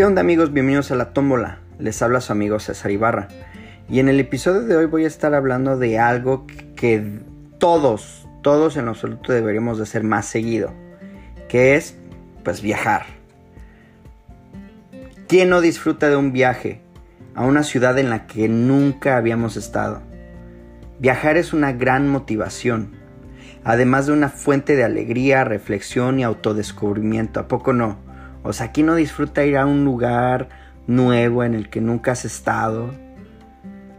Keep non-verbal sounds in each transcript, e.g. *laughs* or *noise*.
¿Qué onda amigos? Bienvenidos a la tómbola. Les habla su amigo César Ibarra. Y en el episodio de hoy voy a estar hablando de algo que todos, todos en lo absoluto deberíamos de hacer más seguido. Que es, pues, viajar. ¿Quién no disfruta de un viaje a una ciudad en la que nunca habíamos estado? Viajar es una gran motivación, además de una fuente de alegría, reflexión y autodescubrimiento. ¿A poco no? O sea, ¿quién no disfruta ir a un lugar nuevo en el que nunca has estado?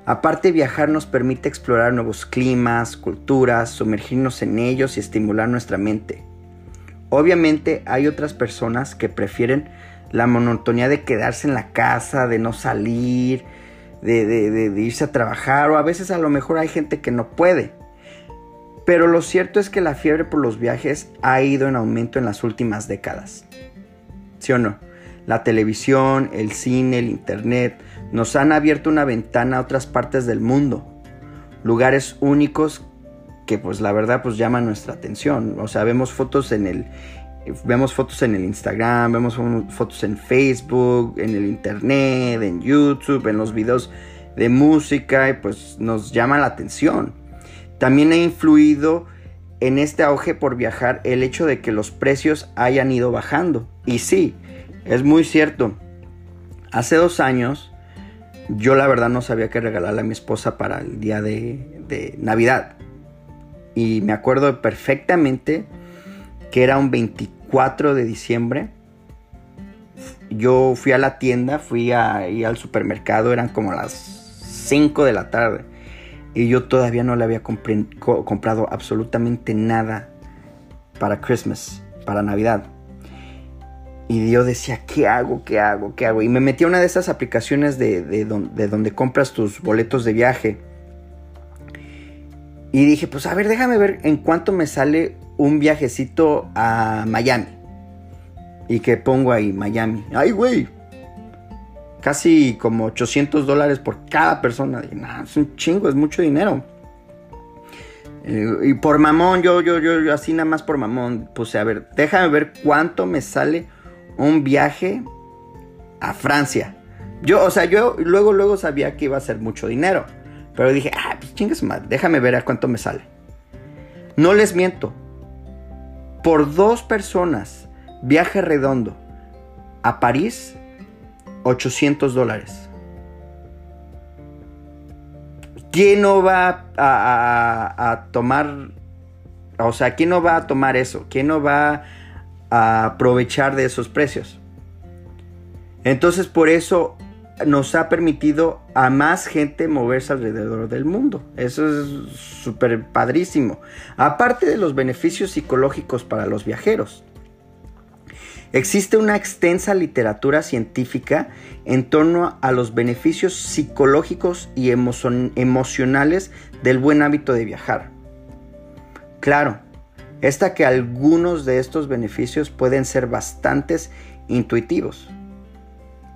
Aparte, viajar nos permite explorar nuevos climas, culturas, sumergirnos en ellos y estimular nuestra mente. Obviamente hay otras personas que prefieren la monotonía de quedarse en la casa, de no salir, de, de, irse a trabajar, o a veces a lo mejor hay gente que no puede. Pero lo cierto es que la fiebre por los viajes ha ido en aumento en las últimas décadas. ¿Sí o no? La televisión, el cine, el internet nos han abierto una ventana a otras partes del mundo, lugares únicos que pues la verdad pues llaman nuestra atención, o sea, vemos fotos en el vemos fotos en el Instagram, vemos fotos en Facebook, en el internet, en YouTube, en los videos de música y pues nos llama la atención. También ha influido en este auge por viajar el hecho de que los precios hayan ido bajando. Y sí, es muy cierto. Hace dos años yo la verdad no sabía qué regalarle a mi esposa para el día de, Navidad. Y me acuerdo perfectamente que era un 24 de diciembre. Yo fui a la tienda, fui ahí al supermercado, eran como las 5 de la tarde y yo todavía no le había comprado absolutamente nada para Christmas, para Navidad. Y yo decía, ¿qué hago? ¿Qué hago? ¿Qué hago? Y me metí a una de esas aplicaciones de, donde compras tus boletos de viaje. Y dije, pues a ver, déjame ver en cuánto me sale un viajecito a Miami. Y que pongo ahí, Miami. ¡Ay, güey! Casi como 800 dólares por cada persona. es un chingo, es mucho dinero. Eh, y por mamón, yo, yo, yo, yo, así nada más por mamón, puse, a ver, déjame ver cuánto me sale un viaje a Francia. Yo, o sea, yo luego, luego sabía que iba a ser mucho dinero. Pero dije, ah, pues chingas madre, déjame ver a cuánto me sale. No les miento. Por dos personas, viaje redondo a París 800 dólares. ¿Quién no va a, tomar, o sea, quién no va a tomar eso? ¿Quién no va a aprovechar de esos precios? Entonces por eso nos ha permitido a más gente moverse alrededor del mundo. Eso es súper padrísimo. Aparte de los beneficios psicológicos para los viajeros. Existe una extensa literatura científica en torno a los beneficios psicológicos y emocionales del buen hábito de viajar. Claro, está que algunos de estos beneficios pueden ser bastantes intuitivos,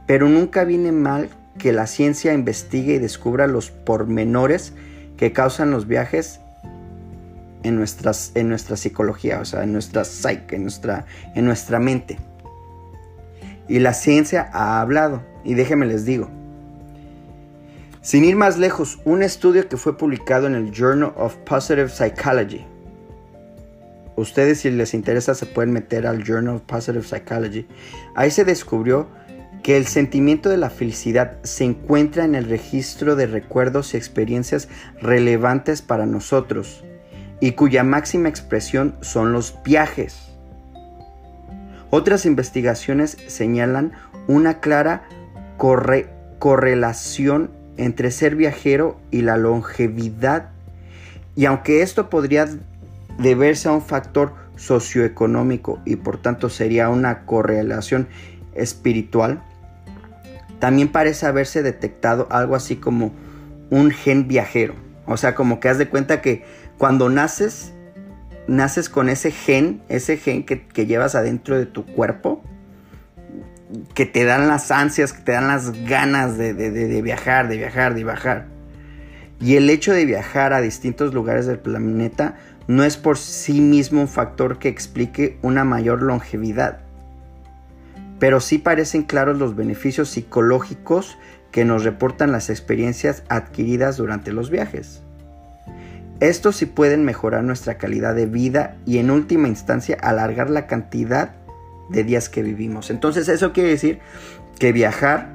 pero nunca viene mal que la ciencia investigue y descubra los pormenores que causan los viajes en, nuestras, en nuestra psicología, o sea, en nuestra psique, en nuestra, en nuestra mente. Y la ciencia ha hablado, y déjenme les digo. Sin ir más lejos, un estudio que fue publicado en el Journal of Positive Psychology. Ustedes si les interesa se pueden meter al Journal of Positive Psychology. Ahí se descubrió que el sentimiento de la felicidad se encuentra en el registro de recuerdos y experiencias relevantes para nosotros y cuya máxima expresión son los viajes. Otras investigaciones señalan una clara correlación entre ser viajero y la longevidad. Y aunque esto podría deberse a un factor socioeconómico y por tanto sería una correlación espiritual, también parece haberse detectado algo así como un gen viajero. O sea, como que haz de cuenta que cuando naces, naces con ese gen, ese gen que, llevas adentro de tu cuerpo, que te dan las ansias, que te dan las ganas de, viajar, de viajar, de viajar. Y el hecho de viajar a distintos lugares del planeta no es por sí mismo un factor que explique una mayor longevidad. pero sí parecen claros los beneficios psicológicos que nos reportan las experiencias adquiridas durante los viajes. Estos sí pueden mejorar nuestra calidad de vida y en última instancia alargar la cantidad de días que vivimos. Entonces eso quiere decir que viajar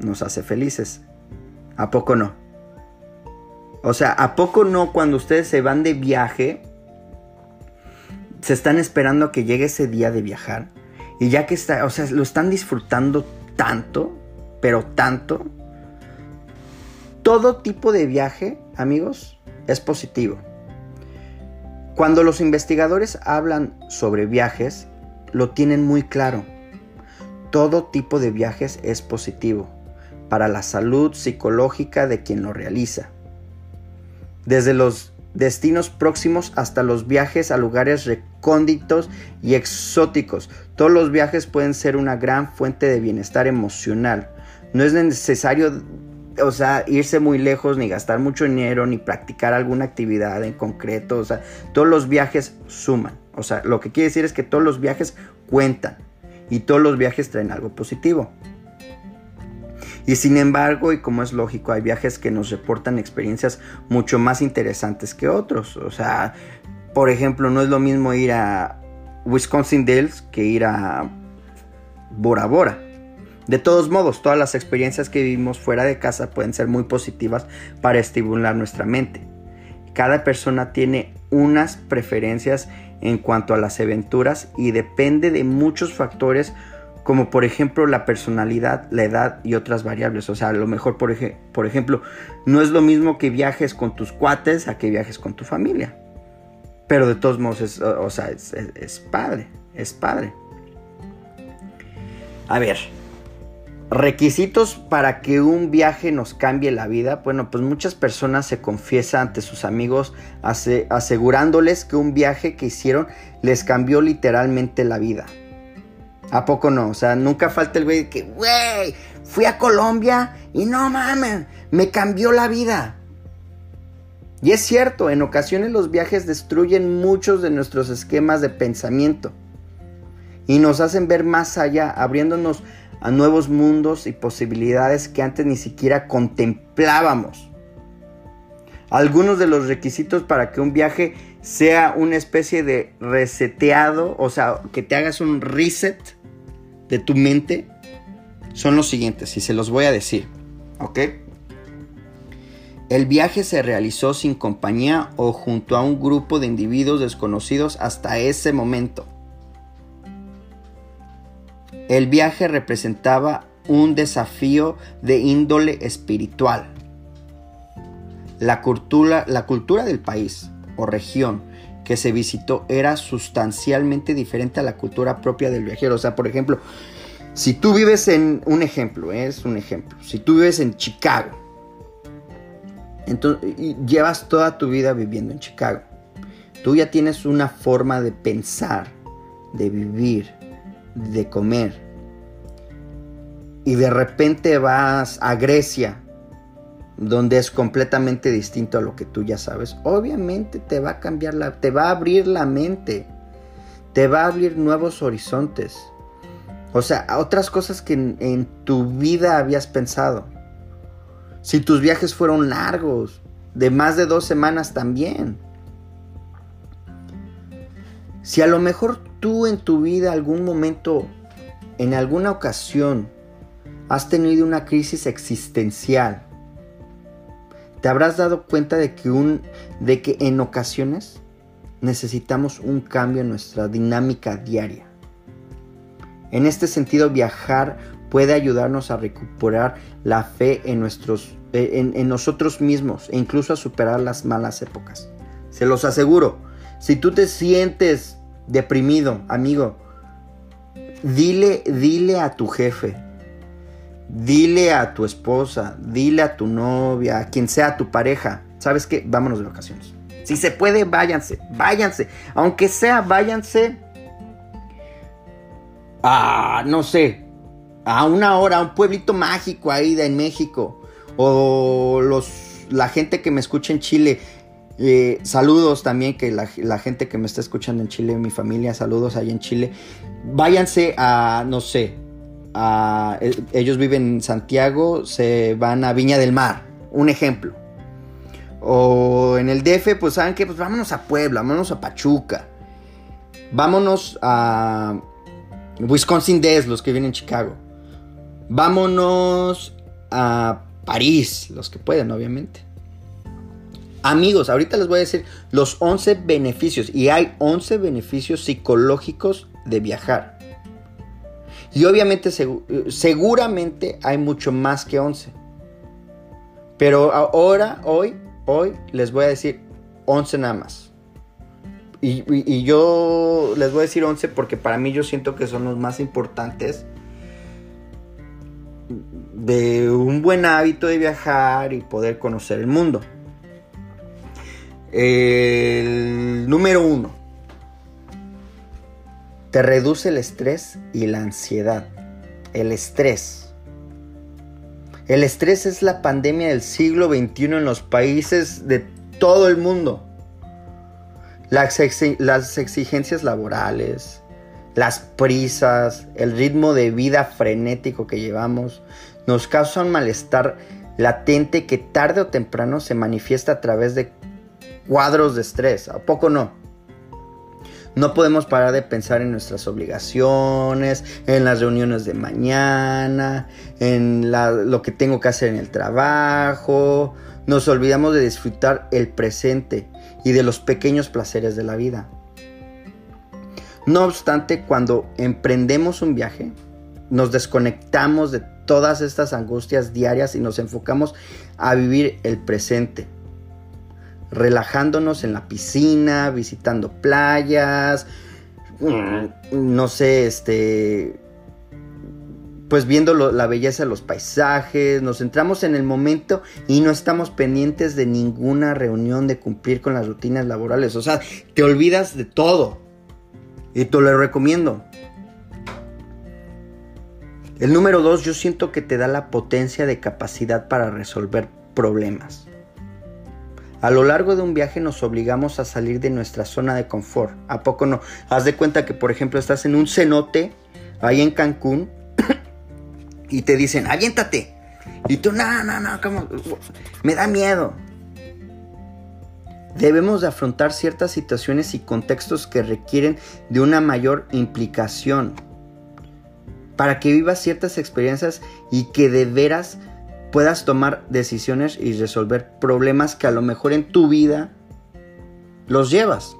nos hace felices. ¿A poco no? O sea, ¿a poco no cuando ustedes se van de viaje? Se están esperando a que llegue ese día de viajar. Y ya que está, o sea, lo están disfrutando tanto, pero tanto. Todo tipo de viaje, amigos, es positivo. Cuando los investigadores hablan sobre viajes, lo tienen muy claro. Todo tipo de viajes es positivo para la salud psicológica de quien lo realiza. Desde los destinos próximos hasta los viajes a lugares recónditos y exóticos. Todos los viajes pueden ser una gran fuente de bienestar emocional. No es necesario, o sea, irse muy lejos, ni gastar mucho dinero, ni practicar alguna actividad en concreto. O sea, todos los viajes suman. O sea, lo que quiere decir es que todos los viajes cuentan y todos los viajes traen algo positivo. Y sin embargo, y como es lógico, hay viajes que nos reportan experiencias mucho más interesantes que otros. O sea, por ejemplo, no es lo mismo ir a Wisconsin Dells que ir a Bora Bora. De todos modos, todas las experiencias que vivimos fuera de casa pueden ser muy positivas para estimular nuestra mente. Cada persona tiene unas preferencias en cuanto a las aventuras y depende de muchos factores como por ejemplo la personalidad, la edad y otras variables. O sea, a lo mejor, por, por ejemplo, no es lo mismo que viajes con tus cuates a que viajes con tu familia. Pero de todos modos, es, o sea, es padre, es padre. A ver, requisitos para que un viaje nos cambie la vida. Bueno, pues muchas personas se confiesan ante sus amigos asegurándoles que un viaje que hicieron les cambió literalmente la vida. ¿A poco no? O sea, nunca falta el güey que, güey, fui a Colombia y no mames, me cambió la vida. Y es cierto, en ocasiones los viajes destruyen muchos de nuestros esquemas de pensamiento y nos hacen ver más allá, abriéndonos a nuevos mundos y posibilidades que antes ni siquiera contemplábamos. Algunos de los requisitos para que un viaje sea una especie de reseteado, o sea, que te hagas un reset, de tu mente son los siguientes y se los voy a decir, ¿ok? El viaje se realizó sin compañía o junto a un grupo de individuos desconocidos hasta ese momento. El viaje representaba un desafío de índole espiritual. La cultura, la cultura del país o región que se visitó era sustancialmente diferente a la cultura propia del viajero. O sea, por ejemplo, si tú vives en, un ejemplo, ¿eh? es un ejemplo, si tú vives en Chicago, entonces y llevas toda tu vida viviendo en Chicago, tú ya tienes una forma de pensar, de vivir, de comer, y de repente vas a Grecia donde es completamente distinto a lo que tú ya sabes, obviamente te va a cambiar la, te va a abrir la mente, te va a abrir nuevos horizontes. O sea, otras cosas que en, tu vida habías pensado. Si tus viajes fueron largos, de más de dos semanas también. Si a lo mejor tú en tu vida algún momento, en alguna ocasión, has tenido una crisis existencial, te habrás dado cuenta de que, un, de que en ocasiones necesitamos un cambio en nuestra dinámica diaria. En este sentido, viajar puede ayudarnos a recuperar la fe en, nuestros, eh, en, nosotros mismos e incluso a superar las malas épocas. Se los aseguro, si tú te sientes deprimido, amigo, dile, dile a tu jefe, Dile a tu esposa, dile a tu novia, a quien sea tu pareja, ¿sabes qué? Vámonos de vacaciones. Si se puede, váyanse, váyanse. Aunque sea, váyanse a, no sé, a una hora, a un pueblito mágico ahí en México. O los, la gente que me escucha en Chile. Eh, saludos también, que la, gente que me está escuchando en Chile, mi familia, saludos ahí en Chile. Váyanse a, no sé, a... Ellos viven en Santiago, se van a Viña del Mar, un ejemplo. O en el DF, pues saben que, pues vámonos a Puebla, vámonos a Pachuca. Vámonos a Wisconsin Dells, los que vienen en Chicago. Vámonos a París, los que pueden, obviamente. Amigos, ahorita les voy a decir los 11 beneficios. Y hay 11 beneficios psicológicos de viajar. Y obviamente, segu- seguramente hay mucho más que 11. Pero ahora, hoy, hoy les voy a decir 11 nada más. Y, y- y yo les voy a decir 11 porque para mí yo siento que son los más importantes de un buen hábito de viajar y poder conocer el mundo. El número uno. Te reduce el estrés y la ansiedad. El estrés. El estrés es la pandemia del siglo XXI en los países de todo el mundo. Las, exi- las exigencias laborales, las prisas, el ritmo de vida frenético que llevamos, nos causan malestar latente que tarde o temprano se manifiesta a través de cuadros de estrés. ¿A poco no? No podemos parar de pensar en nuestras obligaciones, en las reuniones de mañana, en la- lo que tengo que hacer en el trabajo. Nos olvidamos de disfrutar el presente y de los pequeños placeres de la vida. No obstante, cuando emprendemos un viaje, nos desconectamos de todas estas angustias diarias y nos enfocamos a vivir el presente relajándonos en la piscina, visitando playas, mm, no sé, este, pues viendo la belleza de los paisajes, nos centramos en el momento y no estamos pendientes de ninguna reunión de cumplir con las rutinas laborales, o sea, te olvidas de todo y te lo recomiendo. El número dos, yo siento que te da la potencia de capacidad para resolver problemas. A lo largo de un viaje nos obligamos a salir de nuestra zona de confort. ¿A poco no? Haz de cuenta que, por ejemplo, estás en un cenote ahí en Cancún *clears throat* y te dicen, aviéntate. Y tú, no, no, no. Me da miedo. Debemos de afrontar ciertas situaciones y contextos que requieren de una mayor implicación para que vivas ciertas experiencias y que de veras puedas tomar decisiones y resolver problemas que a lo mejor en tu vida los llevas.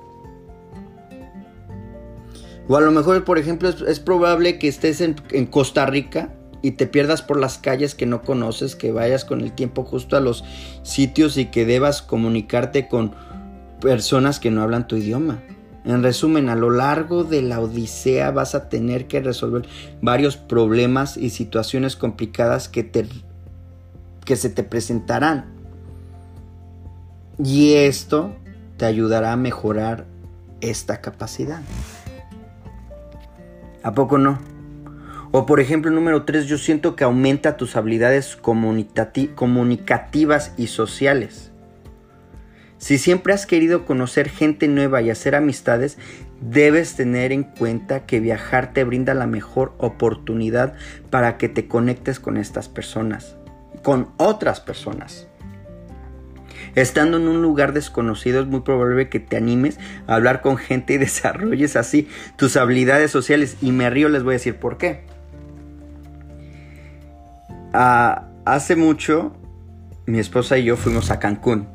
O a lo mejor, por ejemplo, es, probable que estés en, Costa Rica y te pierdas por las calles que no conoces, que vayas con el tiempo justo a los sitios y que debas comunicarte con personas que no hablan tu idioma. En resumen, a lo largo de la odisea vas a tener que resolver varios problemas y situaciones complicadas que te que se te presentarán. Y esto te ayudará a mejorar esta capacidad. ¿A poco no? O por ejemplo, número 3, yo siento que aumenta tus habilidades comunicativas y sociales. Si siempre has querido conocer gente nueva y hacer amistades, debes tener en cuenta que viajar te brinda la mejor oportunidad para que te conectes con estas personas con otras personas. Estando en un lugar desconocido es muy probable que te animes a hablar con gente y *laughs* desarrolles así tus habilidades sociales. Y me río, les voy a decir por qué. Uh, hace mucho, mi esposa y yo fuimos a Cancún.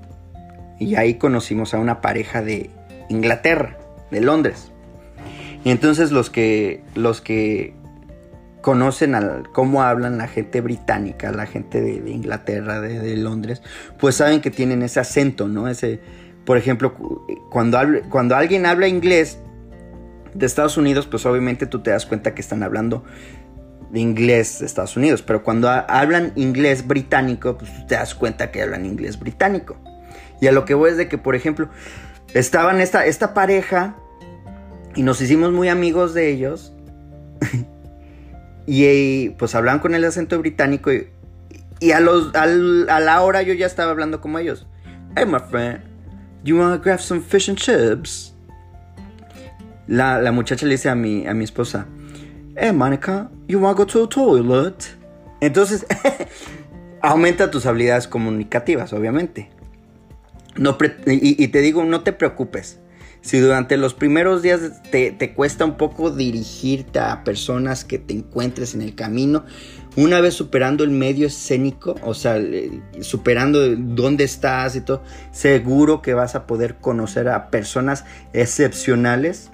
Y ahí conocimos a una pareja de Inglaterra, de Londres. Y entonces los que, los que conocen al, cómo hablan la gente británica, la gente de, Inglaterra, de, Londres, pues saben que tienen ese acento, ¿no? Ese, por ejemplo, cuando, cuando alguien habla inglés de Estados Unidos, pues obviamente tú te das cuenta que están hablando de inglés de Estados Unidos, pero cuando hablan inglés británico, pues tú te das cuenta que hablan inglés británico. Y a lo que voy es de que, por ejemplo, estaban esta, esta pareja y nos hicimos muy amigos de ellos. *laughs* Y pues hablaban con el acento británico y, y a, los, a la hora yo ya estaba hablando como ellos. Hey, my friend, you wanna grab some fish and chips? La, la muchacha le dice a mi, a mi esposa, hey Monica, you wanna go to the toilet? Entonces, *laughs* aumenta tus habilidades comunicativas, obviamente. Y, te digo, no te preocupes. Si durante los primeros días te, cuesta un poco dirigirte a personas que te encuentres en el camino, una vez superando el medio escénico, o sea, superando dónde estás y todo, seguro que vas a poder conocer a personas excepcionales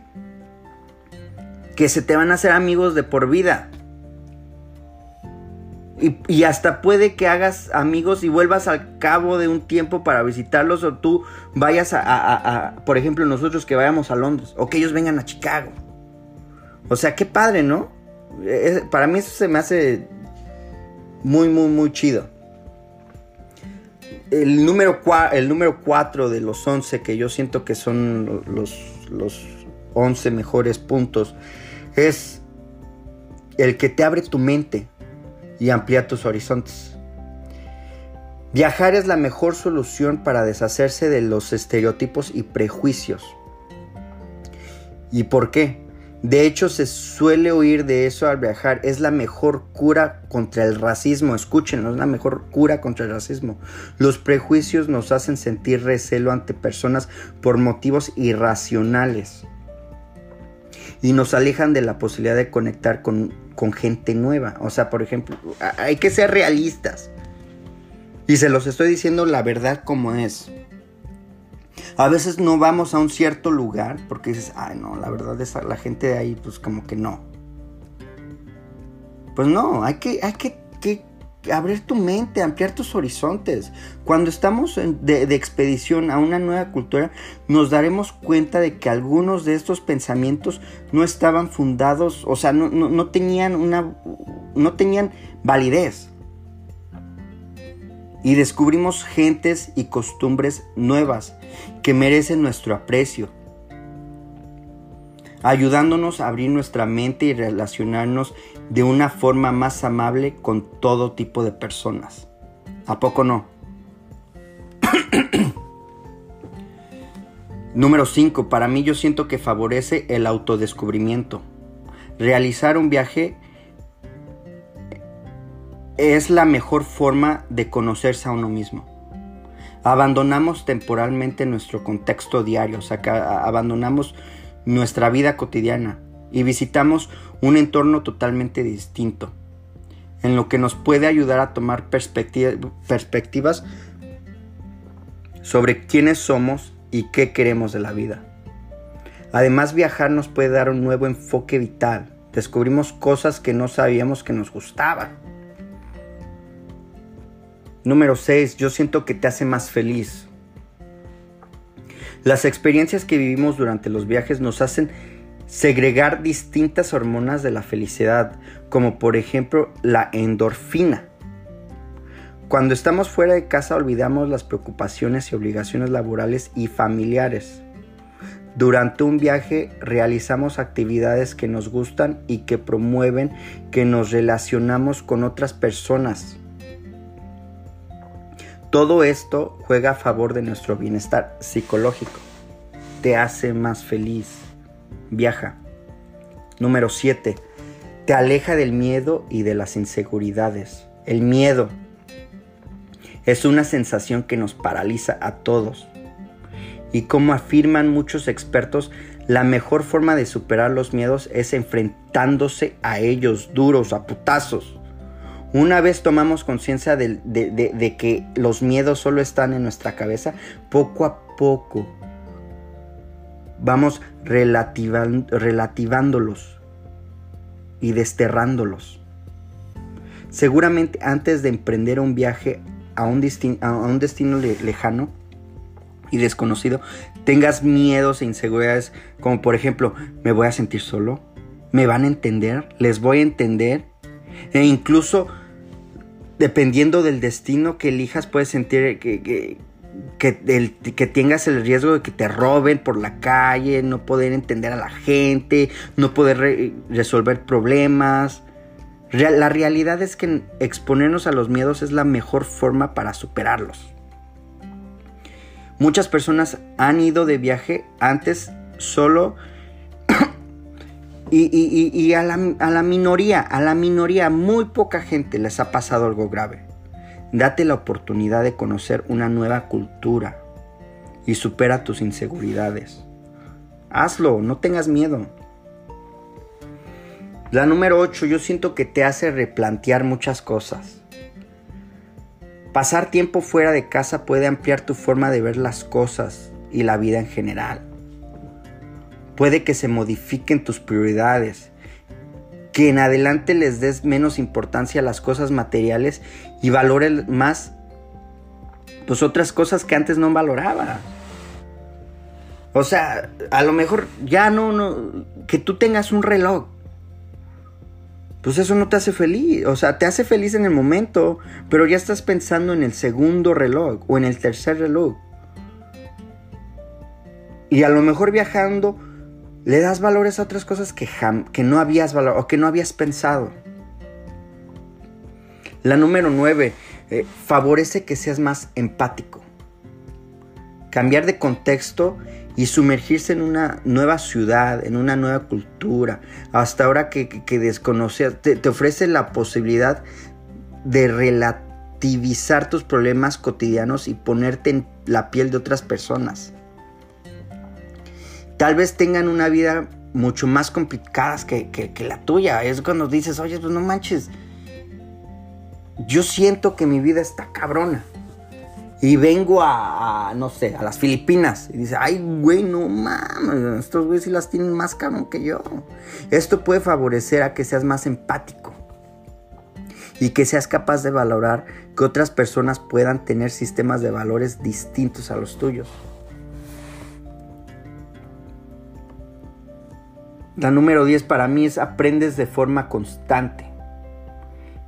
que se te van a hacer amigos de por vida. Y, hasta puede que hagas amigos y vuelvas al cabo de un tiempo para visitarlos o tú vayas a, por ejemplo, nosotros que vayamos a Londres o que ellos vengan a Chicago. O sea, qué padre, ¿no? para mí eso se me hace muy, muy, muy chido. El número, el número 4 de los 11 que yo siento que son los, los 11 mejores puntos es el que te abre tu mente y amplía tus horizontes. Viajar es la mejor solución para deshacerse de los estereotipos y prejuicios. ¿Y por qué? De hecho, se suele oír de eso al viajar. Es la mejor cura contra el racismo. Escúchenlo, es la mejor cura contra el racismo. Los prejuicios nos hacen sentir recelo ante personas por motivos irracionales. Y nos alejan de la posibilidad de conectar con, con gente nueva. O sea, por ejemplo, hay que ser realistas. Y se los estoy diciendo la verdad como es. A veces no vamos a un cierto lugar porque dices, ay no, la verdad es la gente de ahí pues como que no. Pues no, hay que, hay que, abrir tu mente, ampliar tus horizontes. Cuando estamos de, expedición a una nueva cultura, nos daremos cuenta de que algunos de estos pensamientos no estaban fundados, o sea, no, tenían una, no tenían validez y descubrimos gentes y costumbres nuevas que merecen nuestro aprecio, ayudándonos a abrir nuestra mente y relacionarnos de una forma más amable con todo tipo de personas. ¿A poco no? *clears throat* Número 5. Para mí yo siento que favorece el autodescubrimiento. Realizar un viaje es la mejor forma de conocerse a uno mismo. Abandonamos temporalmente nuestro contexto diario, o sea, abandonamos nuestra vida cotidiana y visitamos un entorno totalmente distinto, en lo que nos puede ayudar a tomar perspectivas sobre quiénes somos y qué queremos de la vida. Además, viajar nos puede dar un nuevo enfoque vital. Descubrimos cosas que no sabíamos que nos gustaban Número 6. Yo siento que te hace más feliz. Las experiencias que vivimos durante los viajes nos hacen segregar distintas hormonas de la felicidad, como por ejemplo la endorfina. Cuando estamos fuera de casa olvidamos las preocupaciones y obligaciones laborales y familiares. Durante un viaje realizamos actividades que nos gustan y que promueven que nos relacionamos con otras personas todo esto juega a favor de nuestro bienestar psicológico. Te hace más feliz. Viaja. Número 7. Te aleja del miedo y de las inseguridades. El miedo es una sensación que nos paraliza a todos. Y como afirman muchos expertos, la mejor forma de superar los miedos es enfrentándose a ellos duros, a putazos. Una vez tomamos conciencia de, que los miedos solo están en nuestra cabeza, poco a poco vamos relativándolos y desterrándolos. Seguramente antes de emprender un viaje a un, a un destino lejano y desconocido, tengas miedos e inseguridades como por ejemplo, ¿me voy a sentir solo? ¿Me van a entender? ¿Les voy a entender? E incluso dependiendo del destino que elijas, puedes sentir que, que, que, tengas el riesgo de que te roben por la calle, no poder entender a la gente, no poder resolver problemas. la realidad es que exponernos a los miedos es la mejor forma para superarlos. Muchas personas han ido de viaje antes solo Y, a, la, a la minoría, a la minoría, muy poca gente les ha pasado algo grave. Date la oportunidad de conocer una nueva cultura y supera tus inseguridades. Hazlo, no tengas miedo. La número 8, yo siento que te hace replantear muchas cosas. Pasar tiempo fuera de casa puede ampliar tu forma de ver las cosas y la vida en general. Puede que se modifiquen tus prioridades, que en adelante les des menos importancia a las cosas materiales y valores más pues otras cosas que antes no valoraba. O sea, a lo mejor ya no, no, que tú tengas un reloj. Pues eso no te hace feliz. O sea, te hace feliz en el momento, pero ya estás pensando en el segundo reloj o en el tercer reloj. Y a lo mejor viajando le das valores a otras cosas que, que no habías valorado o que no habías pensado. La número 9, eh, favorece que seas más empático. Cambiar de contexto y sumergirse en una nueva ciudad, en una nueva cultura, hasta ahora que, que, desconoces, te, te ofrece la posibilidad de relativizar tus problemas cotidianos y ponerte en la piel de otras personas. Tal vez tengan una vida mucho más complicada que, que la tuya. Es cuando dices, oye, pues no manches, yo siento que mi vida está cabrona y vengo a, no sé, a las Filipinas y dice, ay, güey, no mames, estos güeyes sí las tienen más cabrón que yo. Esto puede favorecer a que seas más empático y que seas capaz de valorar que otras personas puedan tener sistemas de valores distintos a los tuyos. La número 10 para mí es aprendes de forma constante.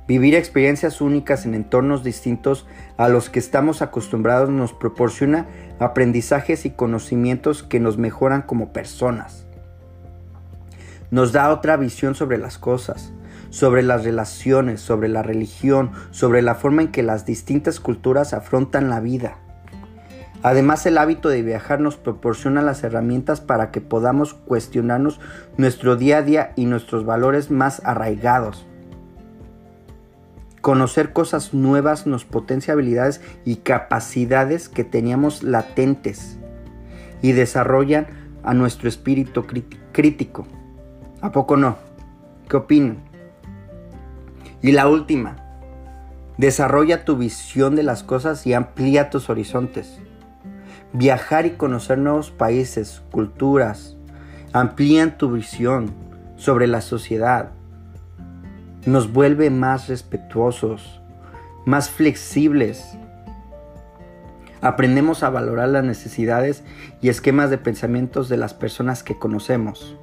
Vivir experiencias únicas en entornos distintos a los que estamos acostumbrados nos proporciona aprendizajes y conocimientos que nos mejoran como personas. Nos da otra visión sobre las cosas, sobre las relaciones, sobre la religión, sobre la forma en que las distintas culturas afrontan la vida. Además, el hábito de viajar nos proporciona las herramientas para que podamos cuestionarnos nuestro día a día y nuestros valores más arraigados. Conocer cosas nuevas nos potencia habilidades y capacidades que teníamos latentes y desarrollan a nuestro espíritu crítico. ¿A poco no? ¿Qué opinan? Y la última, desarrolla tu visión de las cosas y amplía tus horizontes. Viajar y conocer nuevos países, culturas, amplían tu visión sobre la sociedad, nos vuelve más respetuosos, más flexibles. Aprendemos a valorar las necesidades y esquemas de pensamientos de las personas que conocemos.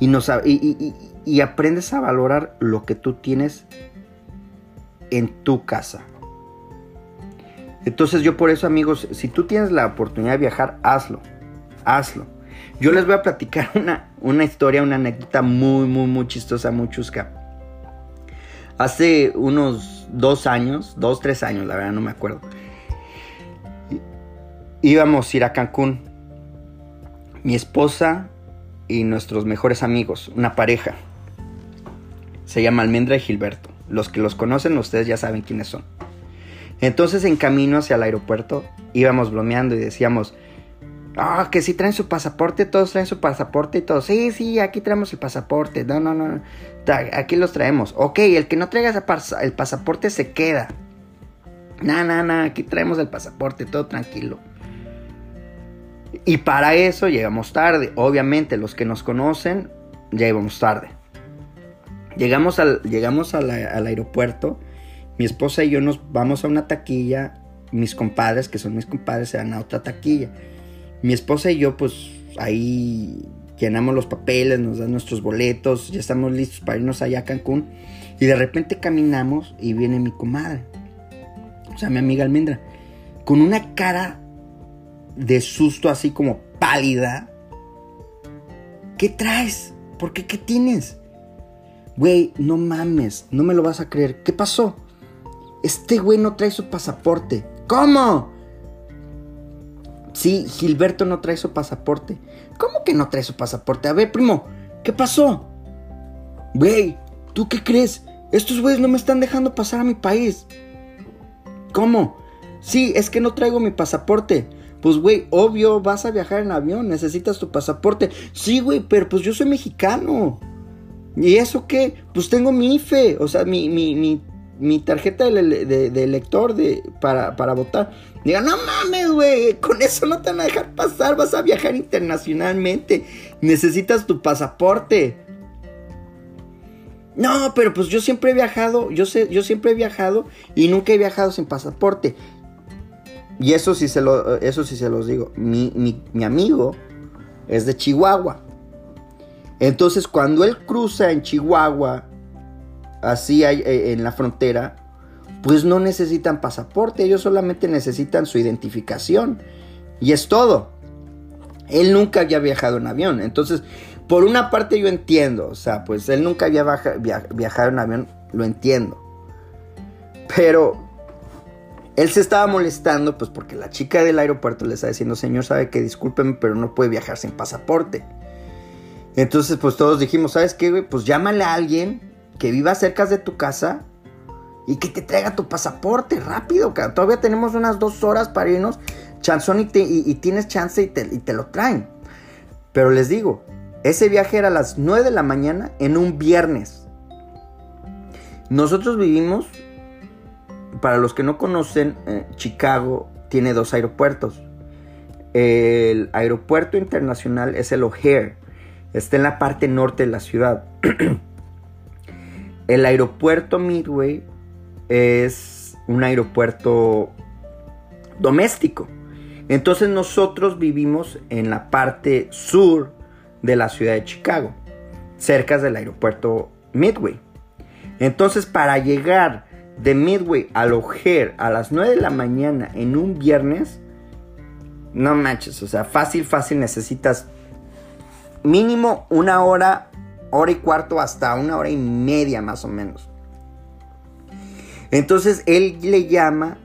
Y, y, aprendes a valorar lo que tú tienes en tu casa. Entonces yo por eso amigos, si tú tienes la oportunidad de viajar, hazlo. Hazlo. Yo les voy a platicar *laughs* una, una historia, una anécdota muy, muy, muy chistosa, muy chusca. Hace unos dos años, dos, tres años, la verdad no me acuerdo. Íbamos a ir a Cancún. Mi esposa y nuestros mejores amigos, una pareja. Se llama Almendra y Gilberto. Los que los conocen, ustedes ya saben quiénes son. Entonces, en camino hacia el aeropuerto, íbamos bromeando y decíamos, Ah, que si traen su pasaporte, todos traen su pasaporte y todos. Sí, sí, aquí traemos el pasaporte. No, no, no. Aquí los traemos. Ok, el que no traiga el pasaporte se queda. No, no, no, aquí traemos el pasaporte, todo tranquilo. Y para eso llegamos tarde. Obviamente, los que nos conocen, ya íbamos tarde. Llegamos al, llegamos al aeropuerto. Mi esposa y yo nos vamos a una taquilla. Mis compadres, que son mis compadres, se van a otra taquilla. Mi esposa y yo, pues ahí llenamos los papeles, nos dan nuestros boletos, ya estamos listos para irnos allá a Cancún. Y de repente caminamos y viene mi comadre, o sea, mi amiga Almendra, con una cara de susto así como pálida. ¿Qué traes? ¿Por qué? ¿Qué tienes? Güey, no mames, no me lo vas a creer. ¿Qué pasó? Este güey no trae su pasaporte. ¿Cómo? Sí, Gilberto no trae su pasaporte. ¿Cómo que no trae su pasaporte? A ver, primo, ¿qué pasó? Güey, ¿tú qué crees? Estos güeyes no me están dejando pasar a mi país. ¿Cómo? Sí, es que no traigo mi pasaporte. Pues, güey, obvio, vas a viajar en avión, necesitas tu pasaporte. Sí, güey, pero pues yo soy mexicano. ¿Y eso qué? Pues tengo mi IFE, o sea, mi, mi, mi, mi tarjeta de, elector de, para, para votar. Diga, no mames, güey, con eso no te van a dejar pasar, vas a viajar internacionalmente. Necesitas tu pasaporte. No, pero pues yo siempre he viajado, yo sé, yo siempre he viajado y nunca he viajado sin pasaporte. Y eso sí se lo, eso sí se los digo. Mi, mi amigo es de Chihuahua. Entonces, cuando él cruza en Chihuahua, así eh, en la frontera, pues no necesitan pasaporte, ellos solamente necesitan su identificación. Y es todo. Él nunca había viajado en avión. Entonces, por una parte yo entiendo, o sea, pues él nunca había viajado en avión, lo entiendo. Pero él se estaba molestando, pues porque la chica del aeropuerto le está diciendo, señor, sabe que discúlpeme, pero no puede viajar sin pasaporte. Entonces, pues todos dijimos, ¿sabes qué, güey? Pues llámale a alguien que viva cerca de tu casa y que te traiga tu pasaporte rápido, cara. Todavía tenemos unas dos horas para irnos, chanzón, y, y, tienes chance y te, lo traen. Pero les digo, ese viaje era a las 9 de la mañana en un viernes. Nosotros vivimos, para los que no conocen, eh, Chicago tiene dos aeropuertos. El aeropuerto internacional es el O'Hare Está en la parte norte de la ciudad. *clears throat* el aeropuerto Midway es un aeropuerto doméstico. Entonces nosotros vivimos en la parte sur de la ciudad de Chicago, cerca del aeropuerto Midway. Entonces para llegar de Midway al O'Hare a las 9 de la mañana en un viernes, no manches, o sea, fácil, fácil necesitas mínimo una hora, hora y cuarto, hasta una hora y media más o menos. Entonces él le llama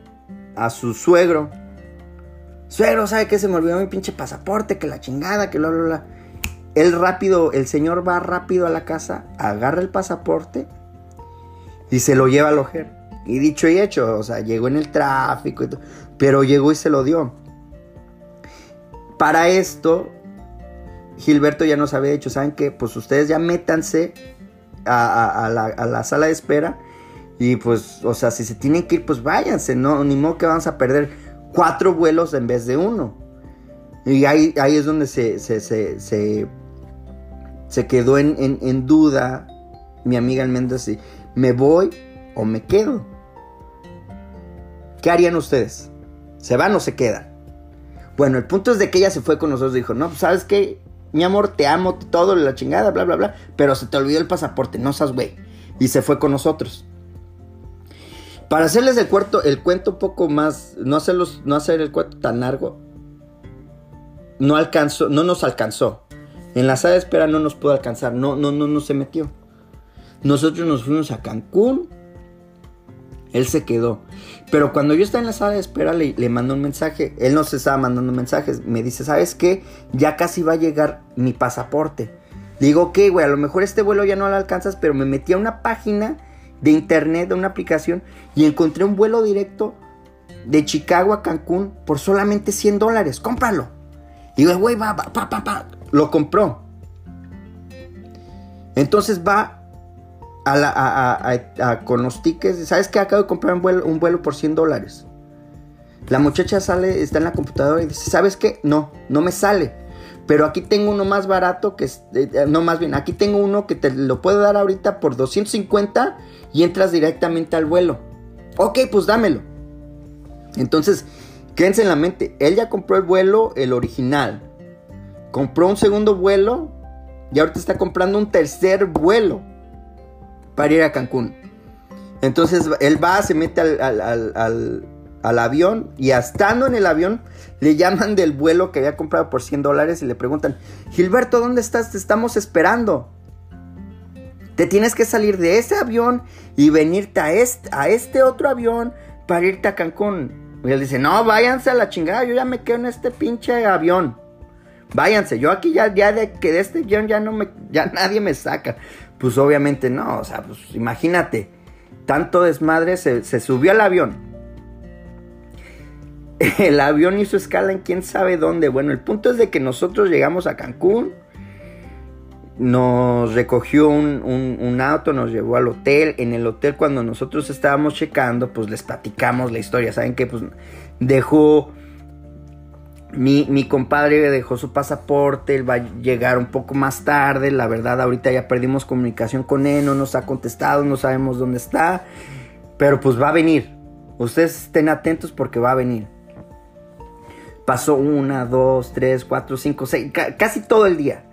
a su suegro. Suegro, ¿sabe qué? Se me olvidó mi pinche pasaporte, que la chingada, que bla, bla, bla. Él rápido, el señor va rápido a la casa, agarra el pasaporte y se lo lleva al ojer. Y dicho y hecho, o sea, llegó en el tráfico y todo, pero llegó y se lo dio. Para esto, Gilberto ya nos había dicho, ¿saben qué? Pues ustedes ya métanse a, la, sala de espera y pues, o sea, si se tienen que ir, pues váyanse, no, ni modo que vamos a perder cuatro vuelos en vez de uno. Y ahí, ahí es donde se, se, se, se, quedó en, en, duda mi amiga Almendra si me voy o me quedo. ¿Qué harían ustedes? ¿Se van o se quedan? Bueno, el punto es de que ella se fue con nosotros y dijo, no, pues sabes qué, mi amor, te amo, todo, la chingada, bla, bla, bla. Pero se te olvidó el pasaporte, no seas güey. Y se fue con nosotros. Para hacerles el, cuento, el cuento un poco más, no, hacerlos, no hacer el cuento tan largo, no alcanzó, no nos alcanzó. En la sala de espera no nos pudo alcanzar, no, no, no, no se metió. Nosotros nos fuimos a Cancún, él se quedó. Pero cuando yo estaba en la sala de espera, le, le mandó un mensaje. Él no se estaba mandando mensajes. Me dice, ¿sabes qué? Ya casi va a llegar mi pasaporte. Digo, ¿qué, güey? A lo mejor este vuelo ya no lo alcanzas, pero me metí a una página de internet, de una aplicación, y encontré un vuelo directo de Chicago a Cancún por solamente 100 dólares. Cómpralo. Digo, güey, va, va, pa, pa, pa. Lo compró. Entonces va con los tickets. ¿Sabes que Acabo de comprar un vuelo, un vuelo por 100 dólares. La muchacha sale, está en la computadora y dice, ¿sabes qué? No, no me sale. Pero aquí tengo uno más barato que... Eh, eh, no, más bien, aquí tengo uno que te lo puedo dar ahorita por 250 y entras directamente al vuelo. Ok, pues dámelo. Entonces, quédense en la mente. Él ya compró el vuelo, el original. Compró un segundo vuelo y ahorita está comprando un tercer vuelo para ir a Cancún. Entonces él va, se mete al, avión y estando en el avión le llaman del vuelo que había comprado por 100 dólares y le preguntan, Gilberto, ¿dónde estás? Te estamos esperando. Te tienes que salir de ese avión y venirte a este, a este otro avión para irte a Cancún. Y él dice, no, váyanse a la chingada, yo ya me quedo en este pinche avión. Váyanse, yo aquí ya, ya de que de este avión ya no me, ya nadie me saca. Pues obviamente no, o sea, pues imagínate, tanto desmadre se, se subió al avión. *laughs* El avión hizo escala en quién sabe dónde. Bueno, el punto es de que nosotros llegamos a Cancún, nos recogió un, auto, nos llevó al hotel. En el hotel cuando nosotros estábamos checando, pues les platicamos la historia. Saben que pues dejó... Mi, mi, compadre dejó su pasaporte, él va a llegar un poco más tarde, la verdad ahorita ya perdimos comunicación con él, no nos ha contestado, no sabemos dónde está, pero pues va a venir. Ustedes estén atentos porque va a venir. Pasó una, dos, tres, cuatro, cinco, seis, casi todo el día.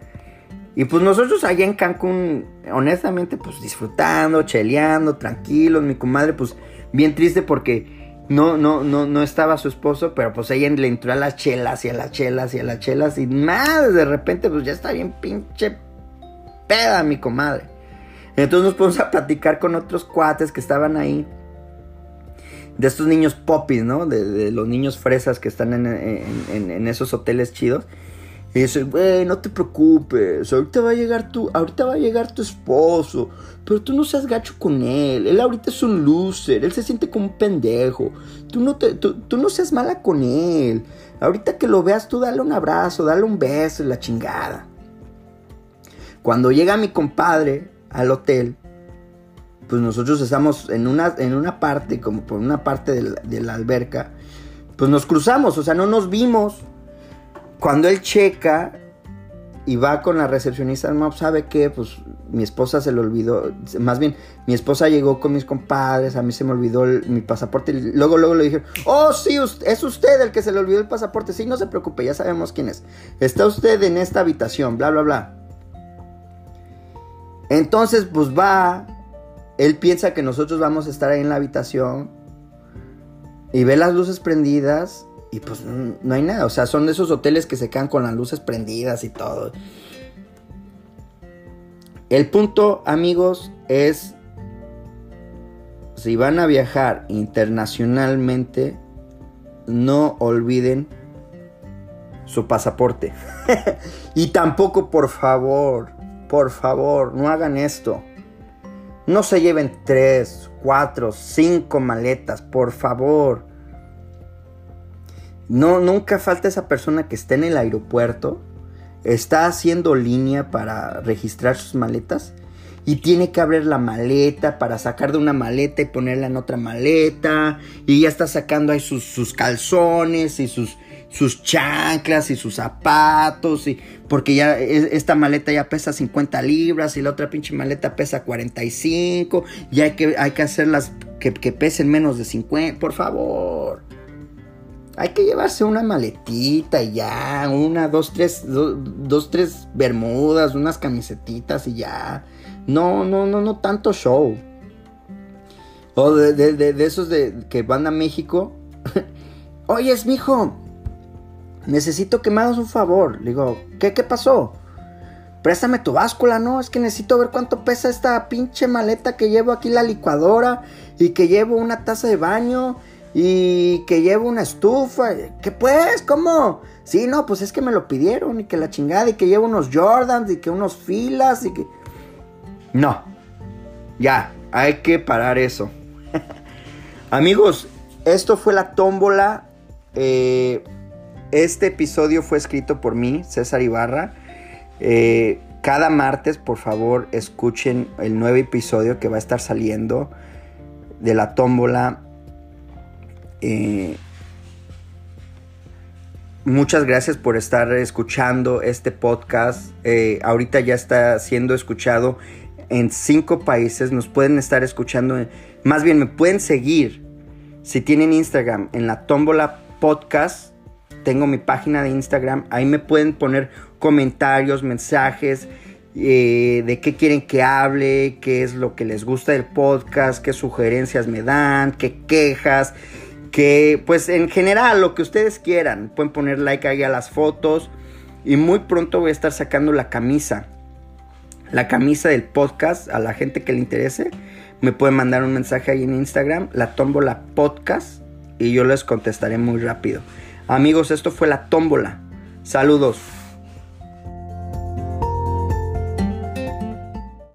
Y pues nosotros allá en Cancún, honestamente, pues disfrutando, cheleando, tranquilos. Mi comadre, pues bien triste porque no, no, no, no estaba su esposo, pero pues ella le entró a las chelas y a las chelas y a las chelas. Y más, de repente, pues ya está bien pinche peda mi comadre. Entonces nos pusimos a platicar con otros cuates que estaban ahí. De estos niños popis, ¿no? De, los niños fresas que están en, en esos hoteles chidos. Y dice, güey, no te preocupes, ahorita va a llegar tu, ahorita va a llegar tu esposo, pero tú no seas gacho con él, él ahorita es un loser, él se siente como un pendejo, tú no, te, tú, no seas mala con él, ahorita que lo veas tú dale un abrazo, dale un beso, la chingada. Cuando llega mi compadre al hotel, pues nosotros estamos en una, en una parte, como por una parte de la alberca, pues nos cruzamos, o sea, no nos vimos cuando él checa y va con la recepcionista, no sabe qué, pues mi esposa se le olvidó, más bien mi esposa llegó con mis compadres, a mí se me olvidó mi pasaporte, y luego luego le dijeron, oh sí, es usted el que se le olvidó el pasaporte, sí, no se preocupe, ya sabemos quién es, está usted en esta habitación, bla, bla, bla. Entonces, pues va, él piensa que nosotros vamos a estar ahí en la habitación y ve las luces prendidas y pues no hay nada, o sea, son de esos hoteles que se quedan con las luces prendidas y todo. El punto, amigos, es si van a viajar internacionalmente, no olviden su pasaporte. *laughs* y tampoco, por favor, por favor, no hagan esto. No se lleven tres, cuatro, cinco maletas, por favor. No, nunca falta esa persona que está en el aeropuerto, está haciendo línea para registrar sus maletas y tiene que abrir la maleta para sacar de una maleta y ponerla en otra maleta y ya está sacando ahí sus, calzones y sus, sus chanclas y sus zapatos y porque ya e, esta maleta ya pesa 50 libras y la otra pinche maleta pesa 45 y hay que, hay que hacerlas que, que pesen menos de 50 por favor hay que llevarse una maletita y ya, una, dos, tres, dos, tres bermudas, unas camisetitas y ya. No, no, no, no tanto show. O de, de, esos de que van a México. *laughs* Oyes, mijo, necesito que me hagas un favor. Le digo, ¿qué, qué pasó? Préstame tu báscula, ¿no? Es que necesito ver cuánto pesa esta pinche maleta que llevo aquí la licuadora y que llevo una taza de baño y que llevo una estufa. ¿Qué pues? ¿Cómo? Sí, no, pues es que me lo pidieron y que la chingada y que llevo unos Jordans y que unos filas y que... No, ya, hay que parar eso. *laughs* Amigos, esto fue la tómbola. Eh, este episodio fue escrito por mí, César Ibarra. Eh, cada martes, por favor, escuchen el nuevo episodio que va a estar saliendo de la tómbola eh, muchas gracias por estar escuchando este podcast. Eh, ahorita ya está siendo escuchado en cinco países. Nos pueden estar escuchando. más bien, me pueden seguir si tienen Instagram en la tómbola podcast. Tengo mi página de Instagram. Ahí me pueden poner comentarios, mensajes. Eh, de qué quieren que hable, qué es lo que les gusta del podcast, qué sugerencias me dan, qué quejas que pues en general lo que ustedes quieran, pueden poner like ahí a las fotos y muy pronto voy a estar sacando la camisa, la camisa del podcast a la gente que le interese, me pueden mandar un mensaje ahí en Instagram, la tómbola podcast y yo les contestaré muy rápido. Amigos, esto fue la tómbola. Saludos.